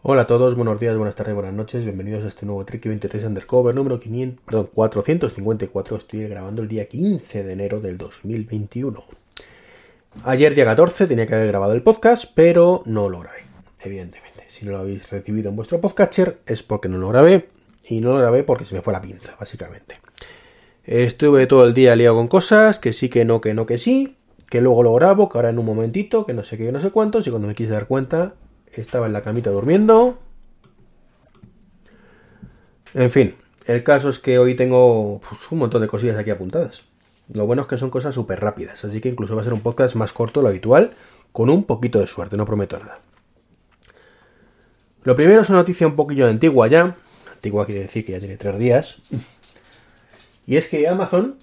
Hola a todos, buenos días, buenas tardes, buenas noches, bienvenidos a este nuevo Tricky 23 Undercover número 500, perdón, 454. Estoy grabando el día 15 de enero del 2021. Ayer día 14 tenía que haber grabado el podcast, pero no lo grabé, evidentemente. Si no lo habéis recibido en vuestro podcatcher es porque no lo grabé y no lo grabé porque se me fue la pinza, básicamente. Estuve todo el día liado con cosas, que sí, que no, que no, que sí, que luego lo grabo, que ahora en un momentito, que no sé qué, que no sé cuántos, y cuando me quise dar cuenta estaba en la camita durmiendo. En fin, el caso es que hoy tengo pues, un montón de cosillas aquí apuntadas. Lo bueno es que son cosas súper rápidas, así que incluso va a ser un podcast más corto de lo habitual, con un poquito de suerte, no prometo nada. Lo primero es una noticia un poquillo antigua ya, antigua quiere decir que ya tiene tres días, y es que Amazon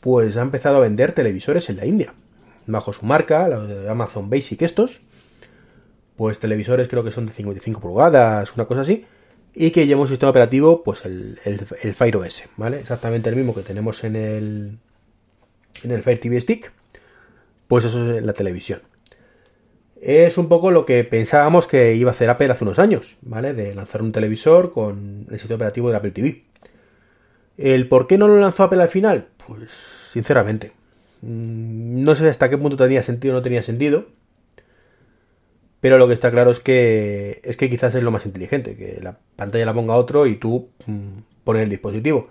pues ha empezado a vender televisores en la India, bajo su marca, la de Amazon Basic estos, pues televisores creo que son de 55 pulgadas, una cosa así, y que lleva un sistema operativo, pues el, el, Fire OS, ¿vale? Exactamente el mismo que tenemos en el, en el Fire TV Stick, pues eso es la televisión. Es un poco lo que pensábamos que iba a hacer Apple hace unos años, ¿vale? De lanzar un televisor con el sistema operativo de Apple TV. ¿El por qué no lo lanzó Apple al final? Pues sinceramente. Mm, no sé hasta qué punto tenía sentido o no tenía sentido. Pero lo que está claro es que es que quizás es lo más inteligente, que la pantalla la ponga otro y tú mm, pones el dispositivo.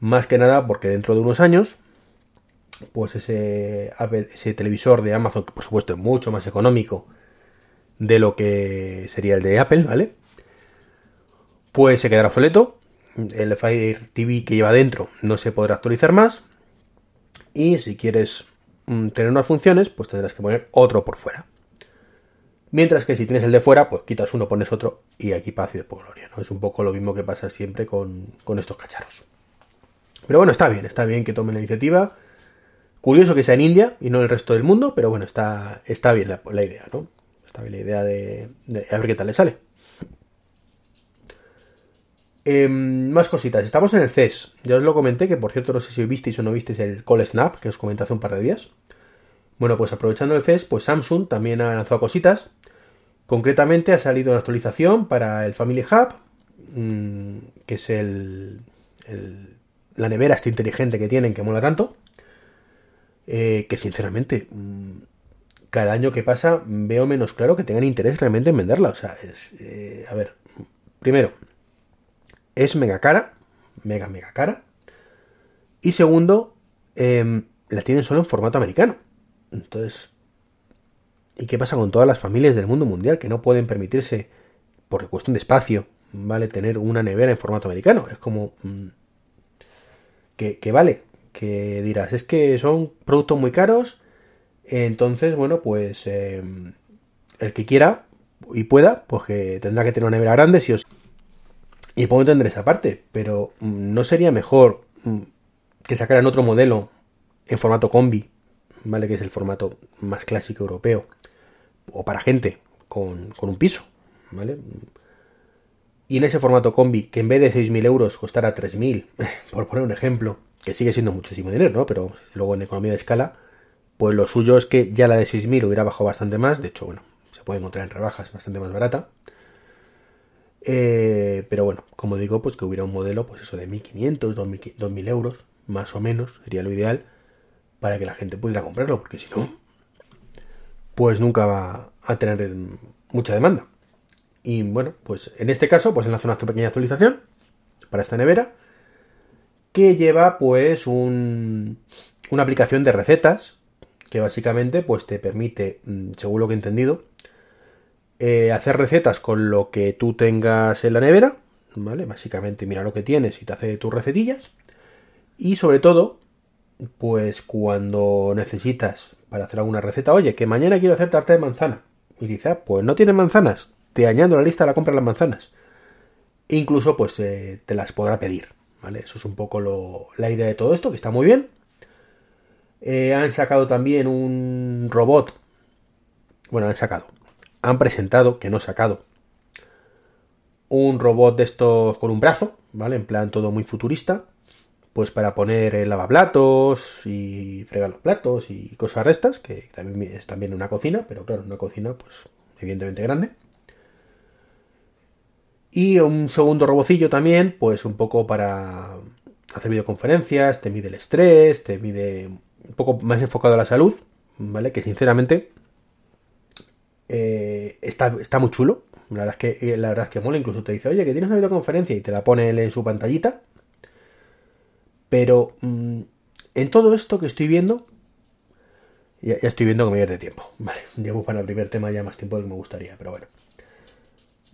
Más que nada porque dentro de unos años, pues ese, ese televisor de Amazon, que por supuesto es mucho más económico de lo que sería el de Apple, ¿vale? Pues se quedará obsoleto. El Fire TV que lleva dentro no se podrá actualizar más. Y si quieres mm, tener unas funciones, pues tendrás que poner otro por fuera. Mientras que si tienes el de fuera, pues quitas uno, pones otro y aquí paz y después gloria, ¿no? Es un poco lo mismo que pasa siempre con, estos cacharros. Pero bueno, está bien, está bien que tomen la iniciativa. Curioso que sea en India y no en el resto del mundo, pero bueno, está, está bien la, idea, ¿no? Está bien la idea de, a ver qué tal le sale. Em, más cositas. Estamos en el CES. Ya os lo comenté, que por cierto no sé si visteis o no visteis el Call Snap, que os comenté hace un par de días. Bueno, pues aprovechando el CES, pues Samsung también ha lanzado cositas. Concretamente ha salido una actualización para el Family Hub, mm, que es el, la nevera inteligente que tienen que mola tanto. Eh, que sinceramente, mm, cada año que pasa veo menos claro que tengan interés realmente en venderla. O sea, es, eh, a ver, primero, es mega cara, mega, mega cara. Y segundo, em, la tienen solo en formato americano. Entonces, ¿y qué pasa con todas las familias del mundo mundial que no pueden permitirse, por cuestión de espacio, ¿vale? Tener una nevera en formato americano. Es como... Mm, que, vale, que dirás, es que son productos muy caros, entonces, bueno, pues em, el que quiera y pueda, pues que tendrá que tener una nevera grande, si os... Y puedo entender esa parte, pero mm, ¿no sería mejor mm, que sacaran otro modelo en formato combi ¿vale? Que es el formato más clásico europeo. O para gente con, un piso, ¿vale? Y en ese formato combi, que en vez de 6.000 euros costara 3.000, por poner un ejemplo, que sigue siendo muchísimo dinero, ¿no? Pero luego en economía de escala, pues lo suyo es que ya la de 6.000 hubiera bajado bastante más. De hecho, bueno, se puede encontrar en rebajas bastante más barata. Eh, pero bueno, como digo, pues que hubiera un modelo, pues eso de 1.500, 2.000 euros, más o menos, sería lo ideal para que la gente pudiera comprarlo, porque si no, pues nunca va a tener mucha demanda. Y bueno, pues en este caso, pues enlazo una pequeña actualización para esta nevera que lleva pues un, una aplicación de recetas que básicamente pues te permite, mm, según lo que he entendido, eh, hacer recetas con lo que tú tengas en la nevera, ¿vale? Básicamente mira lo que tienes y te hace tus recetillas. Y sobre todo, pues cuando necesitas para hacer alguna receta, oye, que mañana quiero hacer tarta de manzana. Y dice, ah, pues no tienes manzanas, te añado la lista de la compra de las manzanas. Incluso, pues eh, te las podrá pedir, ¿vale? Eso es un poco lo, la idea de todo esto, que está muy bien. Eh, han sacado también un robot. Bueno, han sacado. Han presentado, que no sacado. Un robot de estos con un brazo, ¿vale? En plan todo muy futurista pues para poner el lavaplatos y fregar los platos y cosas de estas, que también es también una cocina, pero claro, una cocina pues evidentemente grande. Y un segundo robocillo también, pues un poco para hacer videoconferencias, te mide el estrés, te mide un poco más enfocado a la salud, ¿vale? Que sinceramente eh, está, está muy chulo. La verdad, es que, la verdad es que mola, incluso te dice, oye, que tienes una videoconferencia y te la pone en su pantallita. Pero mm, en todo esto que estoy viendo, ya, estoy viendo que me pierde tiempo. Vale, llevo para el primer tema ya más tiempo de que me gustaría, pero bueno.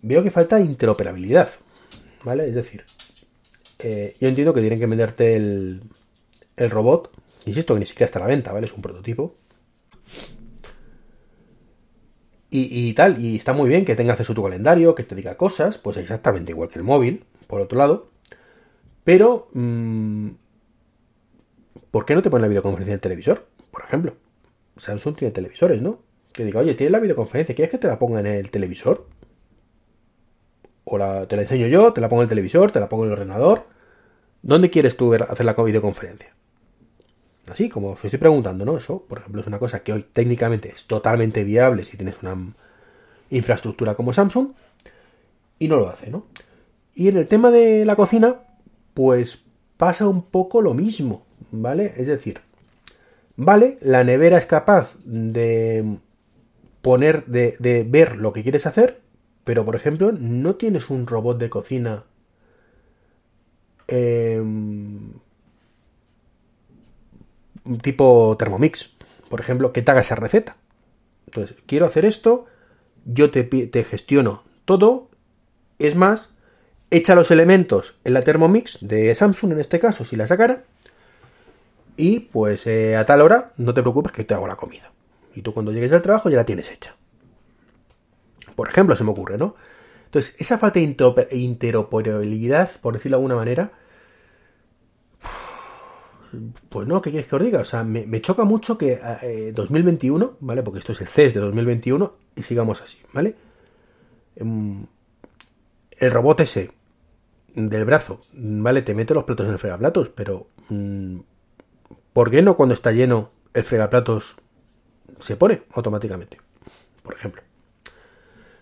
Veo que falta interoperabilidad, ¿vale? Es decir, eh, yo entiendo que tienen que venderte el, el robot. Insisto que ni siquiera está a la venta, ¿vale? Es un prototipo. Y, tal, y está muy bien que tenga acceso a tu calendario, que te diga cosas, pues exactamente igual que el móvil, por otro lado. Pero, mm, ¿por qué no te ponen la videoconferencia en el televisor? Por ejemplo, Samsung tiene televisores, ¿no? Que diga, oye, tienes la videoconferencia, ¿quieres que te la ponga en el televisor? O la, te la enseño yo, te la pongo en el televisor, te la pongo en el ordenador. ¿Dónde quieres tú hacer la videoconferencia? Así, como os estoy preguntando, ¿no? Eso, por ejemplo, es una cosa que hoy técnicamente es totalmente viable si tienes una infraestructura como Samsung y no lo hace, ¿no? Y en el tema de la cocina, pues pasa un poco lo mismo, ¿vale? Es decir, vale, la nevera es capaz de poner, de, de ver lo que quieres hacer, pero por ejemplo, no tienes un robot de cocina eh, tipo Thermomix, por ejemplo, que te haga esa receta. Entonces, quiero hacer esto, yo te, te gestiono todo, es más, echa los elementos en la Thermomix de Samsung en este caso, si la sacara, y pues eh, a tal hora no te preocupes que te hago la comida. Y tú cuando llegues al trabajo ya la tienes hecha. Por ejemplo, se me ocurre, ¿no? Entonces, esa falta de interoperabilidad, por decirlo de alguna manera, pues no, ¿qué quieres que os diga? O sea, me, choca mucho que 2021, eh, ¿vale? Porque esto es el CES de 2021 y sigamos así, ¿vale? Em, el robot ese del brazo, ¿vale? Te mete los platos en el fregaplatos, pero mm, ¿por qué no cuando está lleno el fregaplatos se pone automáticamente? Por ejemplo.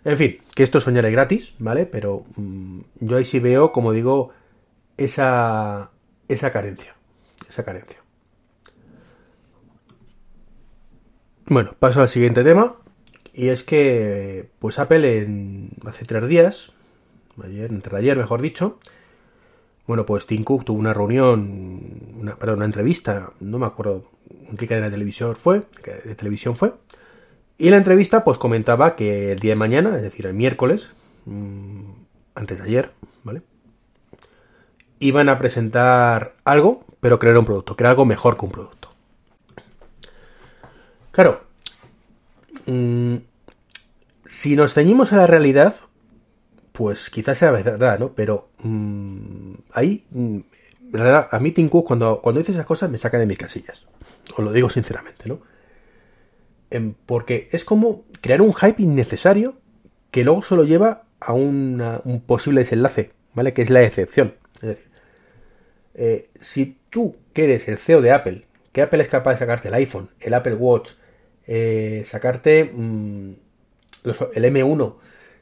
En fin, que esto soñaré gratis, ¿vale? Pero mm, yo ahí sí veo, como digo, esa, esa carencia esa carencia. Bueno, paso al siguiente tema. Y es que, pues Apple en, hace tres días, ayer, entre ayer mejor dicho, bueno, pues Tim Cook tuvo una reunión, una, perdón, una entrevista, no me acuerdo en qué cadena de televisión fue, de televisión fue, y la entrevista pues comentaba que el día de mañana, es decir, el miércoles, mm, antes de ayer, ¿vale? Iban a presentar algo pero crear un producto, crear algo mejor que un producto. Claro, mm, si nos ceñimos a la realidad, pues quizás sea verdad, ¿no? Pero mm, ahí, mm, realidad, a mí Tim cuando, cuando dice esas cosas me saca de mis casillas. Os lo digo sinceramente, ¿no? Porque es como crear un hype innecesario que luego solo lleva a un posible desenlace, ¿vale? Que es la excepción. Es decir, eh, si tú, que eres el CEO de Apple, que Apple es capaz de sacarte el iPhone, el Apple Watch, eh, sacarte mm, el M1,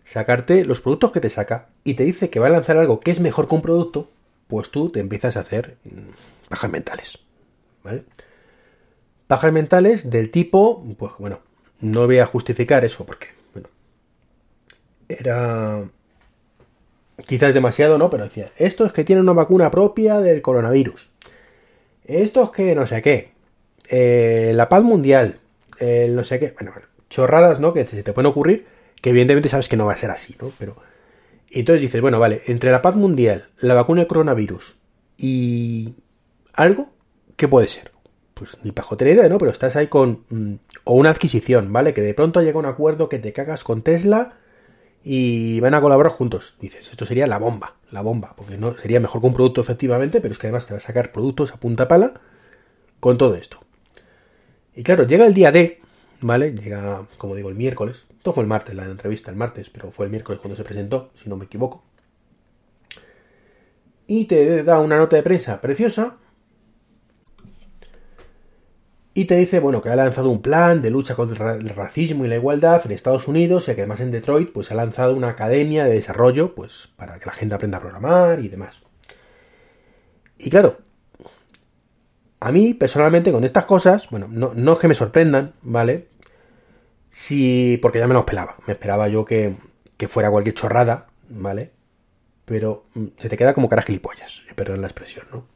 sacarte los productos que te saca y te dice que va a lanzar algo que es mejor que un producto, pues tú te empiezas a hacer mm, pajas mentales. ¿Vale? Pajas mentales del tipo, pues bueno, no voy a justificar eso porque, bueno, era quizás demasiado, ¿no? Pero decía, esto es que tiene una vacuna propia del coronavirus. Esto es que no sé qué. Eh, la paz mundial. El no sé qué. Bueno, chorradas, ¿no? Que se te pueden ocurrir. Que evidentemente sabes que no va a ser así, ¿no? Pero. Y entonces dices, bueno, vale, entre la paz mundial, la vacuna del coronavirus y algo, ¿qué puede ser? Pues ni pajote idea, ¿no? Pero estás ahí con. Mm, o una adquisición, ¿vale? Que de pronto llega un acuerdo que te cagas con Tesla y van a colaborar juntos. Dices, esto sería la bomba, la bomba, porque no sería mejor que un producto efectivamente, pero es que además te va a sacar productos a punta pala con todo esto. Y claro, llega el día D, ¿vale? Llega, como digo, el miércoles. Esto fue el martes, la entrevista el martes, pero fue el miércoles cuando se presentó, si no me equivoco. Y te da una nota de prensa preciosa. Y te dice, bueno, que ha lanzado un plan de lucha contra el racismo y la igualdad en Estados Unidos y que además en Detroit pues ha lanzado una academia de desarrollo pues para que la gente aprenda a programar y demás. Y claro, a mí personalmente con estas cosas, bueno, no, no es que me sorprendan, ¿vale? Sí, porque ya me lo esperaba. Me esperaba yo que, que fuera cualquier chorrada, ¿vale? Pero mm, se te queda como cara gilipollas, perdón la expresión, ¿no?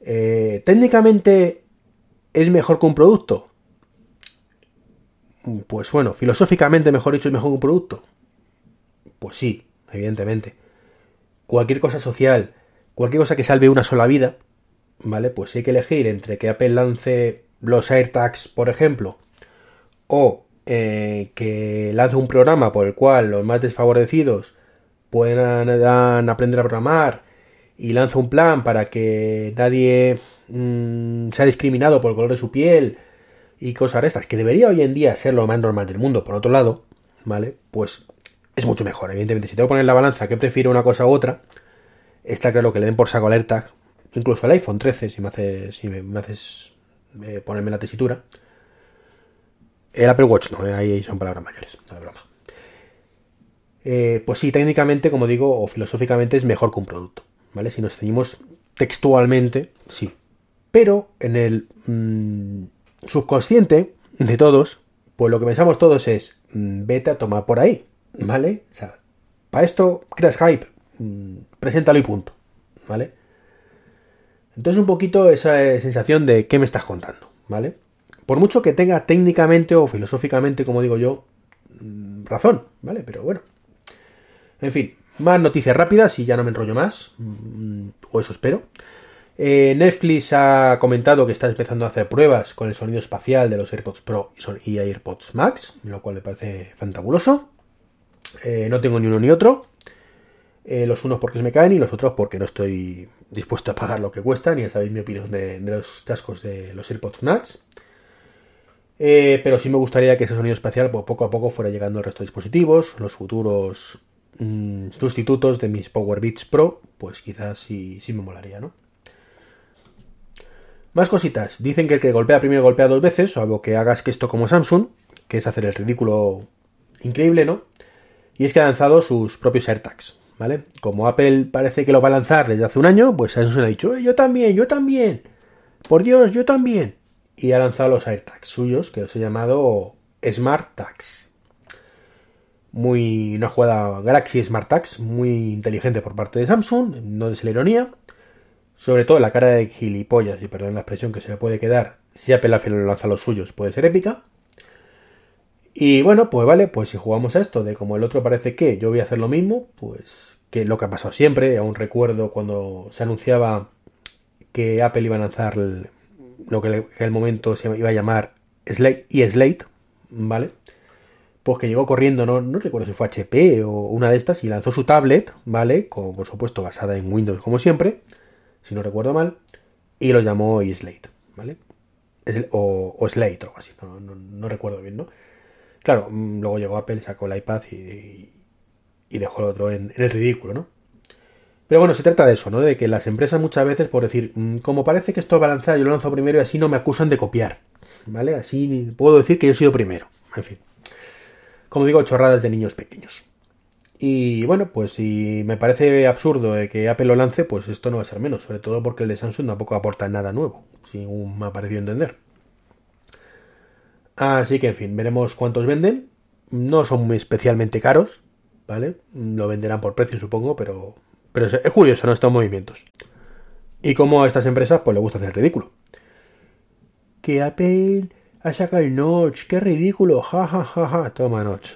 Eh, técnicamente es mejor que un producto. Pues bueno, filosóficamente mejor dicho es mejor que un producto. Pues sí, evidentemente. Cualquier cosa social, cualquier cosa que salve una sola vida, ¿vale? Pues hay que elegir entre que Apple lance los AirTags, por ejemplo, o eh, que lance un programa por el cual los más desfavorecidos puedan aprender a programar y lanza un plan para que nadie mmm, sea discriminado por el color de su piel y cosas de estas, que debería hoy en día ser lo más normal del mundo, por otro lado, ¿vale? Pues es mucho mejor, evidentemente. Si tengo que poner la balanza que prefiero una cosa u otra, está claro que le den por saco alerta, incluso el iPhone 13, si me haces, si me, haces eh, ponerme la tesitura. El Apple Watch no, eh, ahí son palabras mayores, no es broma. Eh, pues sí, técnicamente, como digo, o filosóficamente es mejor que un producto, ¿vale? Si nos ceñimos textualmente, sí. Pero en el mm, subconsciente de todos, pues lo que pensamos todos es, mm, vete a tomar por ahí, ¿vale? O sea, para esto creas hype, mm, preséntalo y punto, ¿vale? Entonces un poquito esa sensación de qué me estás contando, ¿vale? Por mucho que tenga técnicamente o filosóficamente, como digo yo, razón, ¿vale? Pero bueno, en fin, más noticias rápidas y ya no me enrollo más, mm, o eso espero. Eh, Netflix ha comentado que está empezando a hacer pruebas con el sonido espacial de los AirPods Pro y AirPods Max, lo cual me parece fantabuloso. Eh, no tengo ni uno ni otro. Eh, los unos porque se me caen y los otros porque no estoy dispuesto a pagar lo que cuestan. Ya sabéis mi opinión de, los cascos de los AirPods Max. Pero sí me gustaría que ese sonido espacial pues, poco a poco fuera llegando al resto de dispositivos, los futuros Mm, sustitutos de mis Power Beats Pro, pues quizás sí, sí me molaría, ¿no? Más cositas. Dicen que el que golpea primero golpea dos veces, algo que hagas que esto como Samsung, que es hacer el ridículo increíble, ¿no? Y es que ha lanzado sus propios AirTags, ¿vale? Como Apple parece que lo va a lanzar desde hace un año, pues Samsung ha dicho, eh, yo también, yo también. Por Dios, yo también. Y ha lanzado los AirTags suyos, que os he llamado Smart Tags muy una jugada Galaxy Smart Tags muy inteligente por parte de Samsung, no es la ironía. Sobre todo la cara de gilipollas, y perdón la expresión que se le puede quedar si Apple al final lanza los suyos, puede ser épica. Y bueno, pues vale, pues si jugamos a esto de como el otro parece que yo voy a hacer lo mismo, pues que lo que ha pasado siempre, aún recuerdo cuando se anunciaba que Apple iba a lanzar lo que en el momento se iba a llamar Slate y Slate, ¿vale? pues que llegó corriendo, no, no recuerdo si fue HP o una de estas, y lanzó su tablet, ¿vale? Como por supuesto basada en Windows como siempre, si no recuerdo mal, y lo llamó Slate, ¿vale? O, Slate o algo así, no, recuerdo bien, ¿no? Claro, mm, luego llegó Apple, sacó el iPad y, y dejó el otro en, el ridículo, ¿no? Pero bueno, se trata de eso, ¿no? De que las empresas muchas veces, por decir, mm, como parece que esto va a lanzar, yo lo lanzo primero y así no me acusan de copiar, ¿vale? Así puedo decir que yo he sido primero, en fin como digo, chorradas de niños pequeños. Y bueno, pues si me parece absurdo que Apple lo lance, pues esto no va a ser menos, sobre todo porque el de Samsung tampoco aporta nada nuevo, según me ha parecido entender. Así que en fin, veremos cuántos venden. No son especialmente caros, ¿vale? Lo venderán por precio, supongo, pero, pero es, curioso, ¿no? Estos movimientos. Y como a estas empresas, pues le gusta hacer ridículo. Que Apple ha sacado el notch, qué ridículo, ja ja ja ja, toma notch.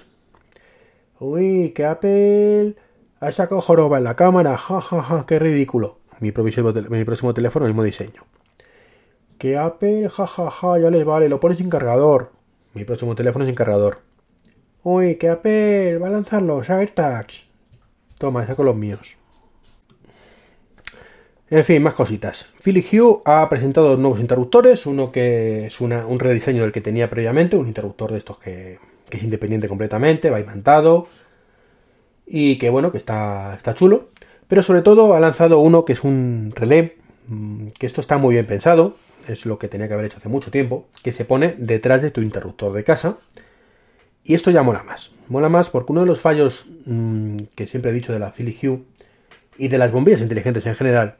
Uy, que Apple ha sacado joroba en la cámara, ja ja ja, qué ridículo. Mi próximo, mi próximo teléfono, el mismo diseño. Que Apple, ja ja ja, ya les vale, lo pone sin cargador. Mi próximo teléfono sin cargador. Uy, que Apple va a lanzar los AirTags. Toma, saco los míos. En fin, más cositas. Philly Hue ha presentado nuevos interruptores, uno que es un rediseño del que tenía previamente, un interruptor de estos que, es independiente completamente, va imantado y que bueno, que está, chulo. Pero sobre todo ha lanzado uno que es un relé, mm, que esto está muy bien pensado, es lo que tenía que haber hecho hace mucho tiempo, que se pone detrás de tu interruptor de casa. Y esto ya mola más. Mola más porque uno de los fallos mm, que siempre he dicho de la Philly Hue y de las bombillas inteligentes en general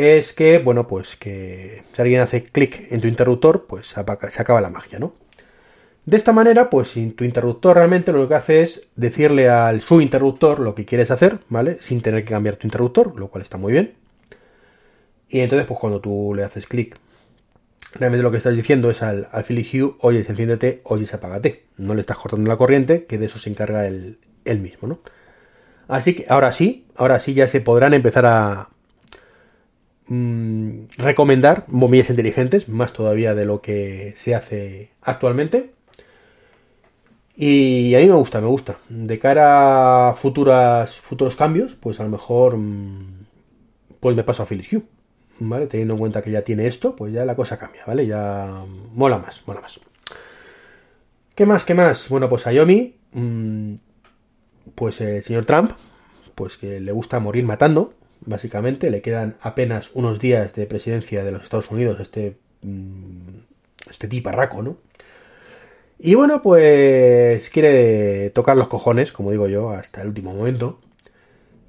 es que, bueno, pues que si alguien hace clic en tu interruptor, pues se acaba la magia, ¿no? De esta manera, pues si tu interruptor realmente lo que hace es decirle al su interruptor lo que quieres hacer, ¿vale? Sin tener que cambiar tu interruptor, lo cual está muy bien. Y entonces, pues cuando tú le haces clic, realmente lo que estás diciendo es al, al Philly Hue, oye, enciéndete, oye, apágate. No le estás cortando la corriente, que de eso se encarga él, mismo, ¿no? Así que ahora sí, ahora sí ya se podrán empezar a mm, recomendar bombillas inteligentes, más todavía de lo que se hace actualmente. Y a mí me gusta, me gusta. De cara a futuras, futuros cambios, pues a lo mejor mm, pues me paso a Philips Hue. ¿vale? Teniendo en cuenta que ya tiene esto, pues ya la cosa cambia, ¿vale? Ya mola más, mola más. ¿Qué más, qué más? Bueno, pues a Yomi, mm, pues el señor Trump, pues que le gusta morir matando, básicamente, le quedan apenas unos días de presidencia de los Estados Unidos, este, mm, este tiparraco, ¿no? Y bueno, pues quiere tocar los cojones, como digo yo, hasta el último momento.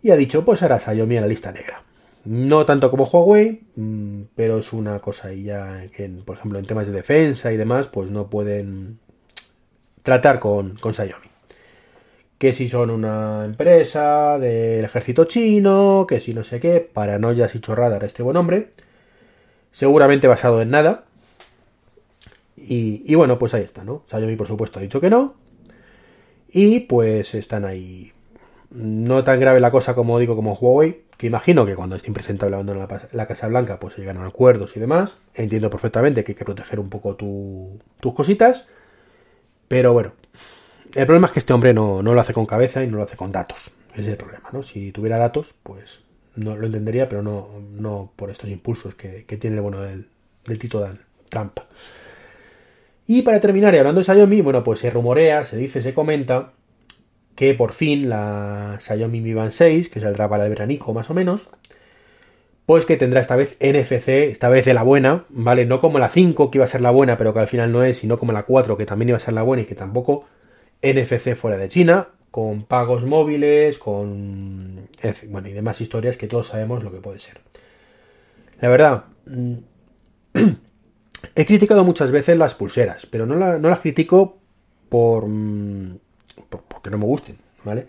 Y ha dicho, pues hará Xiaomi a la lista negra. No tanto como Huawei, mm, pero es una cosa y ya que, por ejemplo, en temas de defensa y demás, pues no pueden tratar con, con. Que si son una empresa del ejército chino, que si no sé qué, paranoias y chorradas a este buen hombre. Seguramente basado en nada. Y, bueno, pues ahí está, ¿no? Xiaomi por supuesto ha dicho que no. Y pues están ahí. No tan grave la cosa como digo como Huawei, que imagino que cuando esté impresentable abandona la, Casa Blanca, pues se llegan a acuerdos y demás. Entiendo perfectamente que hay que proteger un poco tus cositas. Pero bueno, el problema es que este hombre no, lo hace con cabeza y no lo hace con datos. Ese es el problema, ¿no? Si tuviera datos, pues no lo entendería, pero no, no por estos impulsos que, tiene el bueno del, del Tito Dan, Trump. Y para terminar, y hablando de Xiaomi, bueno, pues se rumorea, se dice, se comenta que por fin la Xiaomi Mi Band 6, que saldrá para el veranico más o menos, pues que tendrá esta vez NFC, esta vez de la buena, ¿vale? No como la 5 que iba a ser la buena, pero que al final no es, sino como la 4 que también iba a ser la buena y que tampoco NFC fuera de China, con pagos móviles, con... bueno, y demás historias que todos sabemos lo que puede ser. La verdad, mm, he criticado muchas veces las pulseras, pero no, no las critico por mm, porque no me gusten, ¿vale?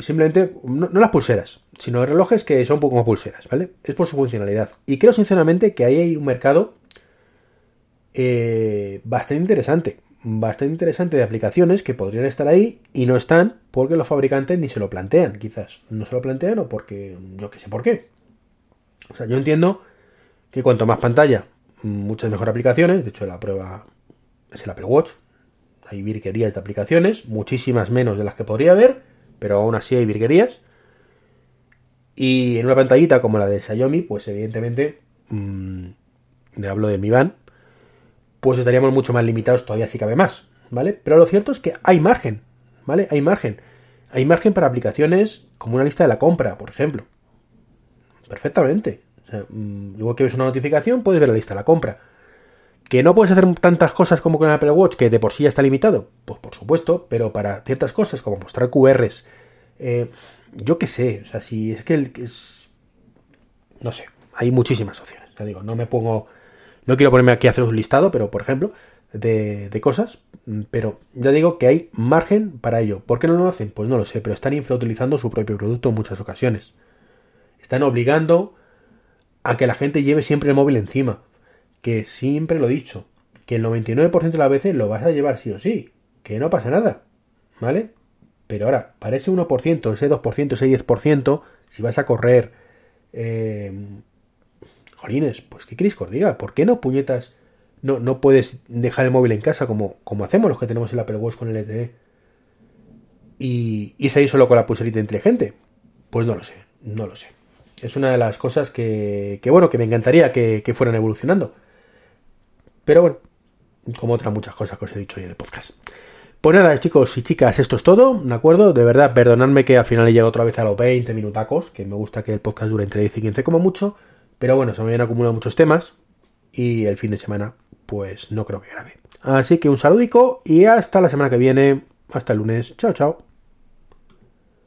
Simplemente, no, las pulseras, sino relojes que son como pulseras, ¿vale? Es por su funcionalidad. Y creo sinceramente que ahí hay un mercado eh, bastante interesante. Bastante interesante de aplicaciones que podrían estar ahí y no están porque los fabricantes ni se lo plantean, quizás. No se lo plantean o porque yo que sé por qué. O sea, yo entiendo que cuanto más pantalla, muchas mejor aplicaciones. De hecho, la prueba es el Apple Watch, hay virguerías de aplicaciones, muchísimas menos de las que podría haber, pero aún así hay virguerías. Y en una pantallita como la de Xiaomi, pues evidentemente, mmm, le hablo de Mi Band, pues estaríamos mucho más limitados todavía si cabe más, ¿vale? Pero lo cierto es que hay margen, ¿vale? Hay margen. Hay margen para aplicaciones como una lista de la compra, por ejemplo. Perfectamente. O mm, que ves una notificación, puedes ver la lista de la compra. ¿Que no puedes hacer tantas cosas como con el Apple Watch, que de por sí ya está limitado? Pues por supuesto, pero para ciertas cosas como mostrar QRs, eh, yo qué sé, o sea, si es que el, es... No sé, hay muchísimas opciones. Ya digo, no me pongo... No quiero ponerme aquí a hacer un listado, pero por ejemplo, de, cosas, pero ya digo que hay margen para ello. ¿Por qué no lo hacen? Pues no lo sé, pero están infrautilizando su propio producto en muchas ocasiones. Están obligando a que la gente lleve siempre el móvil encima que siempre lo he dicho, que el 99% de las veces lo vas a llevar sí o sí, que no pasa nada, ¿vale? Pero ahora, para ese 1%, ese 2%, ese 10%, si vas a correr... Eh, jolines, pues ¿qué queréis que diga? ¿Por qué no, puñetas? No, no puedes dejar el móvil en casa como, como hacemos los que tenemos el Apple Watch con el LTE. Y, y seguir solo con la pulserita inteligente. Pues no lo sé, no lo sé. Es una de las cosas que, que bueno, que me encantaría que, que fueran evolucionando. Pero bueno, como otras muchas cosas que os he dicho hoy en el podcast. Pues nada, chicos y chicas, esto es todo, ¿de acuerdo? De verdad, perdonadme que al final he llegado otra vez a los 20 minutacos, que me gusta que el podcast dure entre 10 y 15 como mucho, pero bueno, se me habían acumulado muchos temas y el fin de semana pues no creo que grabe. Así que un saludico y hasta la semana que viene. Hasta el lunes. Chao, chao.